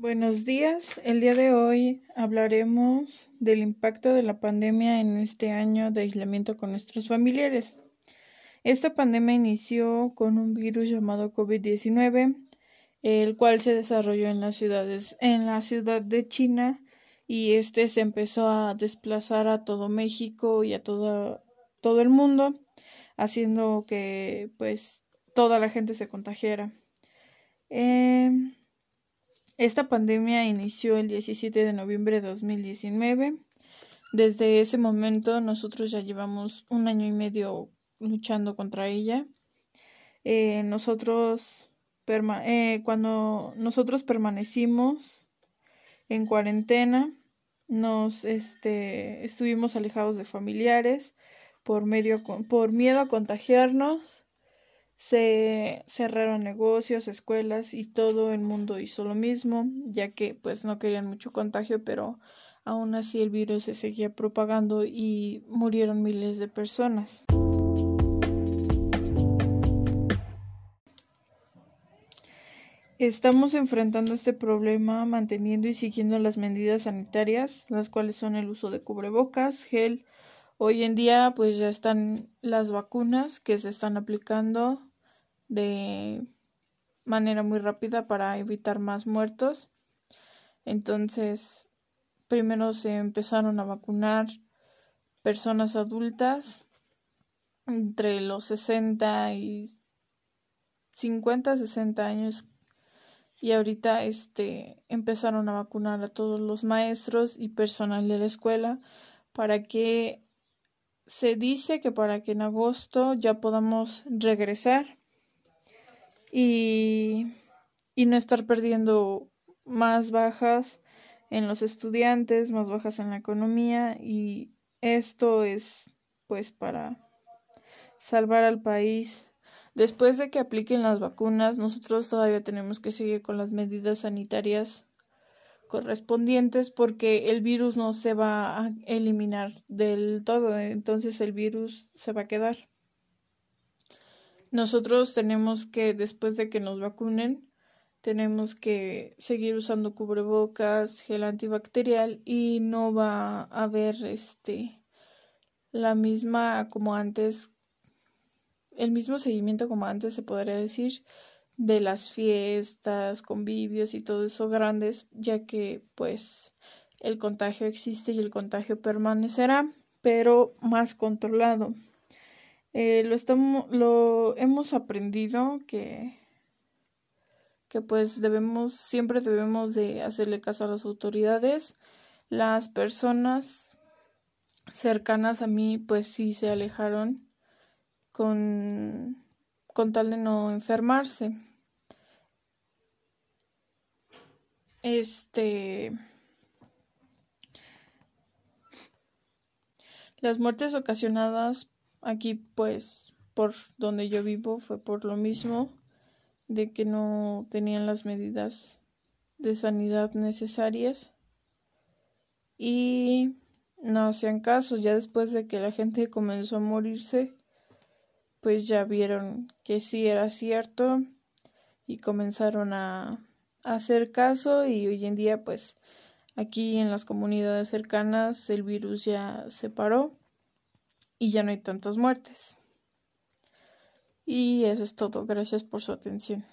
Buenos días. El día de hoy hablaremos del impacto de la pandemia en este año de aislamiento con nuestros familiares. Esta pandemia inició con un virus llamado COVID-19, el cual se desarrolló en las ciudades, en la ciudad de China, y este se empezó a desplazar a todo México y a todo, todo el mundo, haciendo que pues toda la gente se contagiara. Eh, esta pandemia inició el 17 de noviembre de 2019. Desde ese momento nosotros ya llevamos un año y medio luchando contra ella. Eh, nosotros, eh, cuando nosotros permanecimos en cuarentena, nos este, estuvimos alejados de familiares por, medio, por miedo a contagiarnos se cerraron negocios, escuelas y todo el mundo hizo lo mismo, ya que pues no querían mucho contagio, pero aún así el virus se seguía propagando y murieron miles de personas. Estamos enfrentando este problema manteniendo y siguiendo las medidas sanitarias, las cuales son el uso de cubrebocas, gel. Hoy en día pues ya están las vacunas que se están aplicando de manera muy rápida para evitar más muertos. Entonces, primero se empezaron a vacunar personas adultas entre los 60 y 50, 60 años y ahorita este empezaron a vacunar a todos los maestros y personal de la escuela para que se dice que para que en agosto ya podamos regresar y, y no estar perdiendo más bajas en los estudiantes, más bajas en la economía y esto es pues para salvar al país. Después de que apliquen las vacunas, nosotros todavía tenemos que seguir con las medidas sanitarias correspondientes porque el virus no se va a eliminar del todo, entonces el virus se va a quedar. Nosotros tenemos que, después de que nos vacunen, tenemos que seguir usando cubrebocas, gel antibacterial y no va a haber este la misma como antes el mismo seguimiento como antes se podría decir de las fiestas, convivios y todo eso grandes, ya que pues el contagio existe y el contagio permanecerá, pero más controlado. Eh, lo, estamos, lo hemos aprendido que, que pues debemos, siempre debemos de hacerle caso a las autoridades. Las personas cercanas a mí pues sí se alejaron con, con tal de no enfermarse. Este las muertes ocasionadas Aquí pues por donde yo vivo fue por lo mismo de que no tenían las medidas de sanidad necesarias. Y no hacían caso. Ya después de que la gente comenzó a morirse, pues ya vieron que sí era cierto y comenzaron a, hacer caso. Y hoy en día pues aquí en las comunidades cercanas el virus ya se paró y ya no hay tantas muertes. Y eso es todo. Gracias por su atención.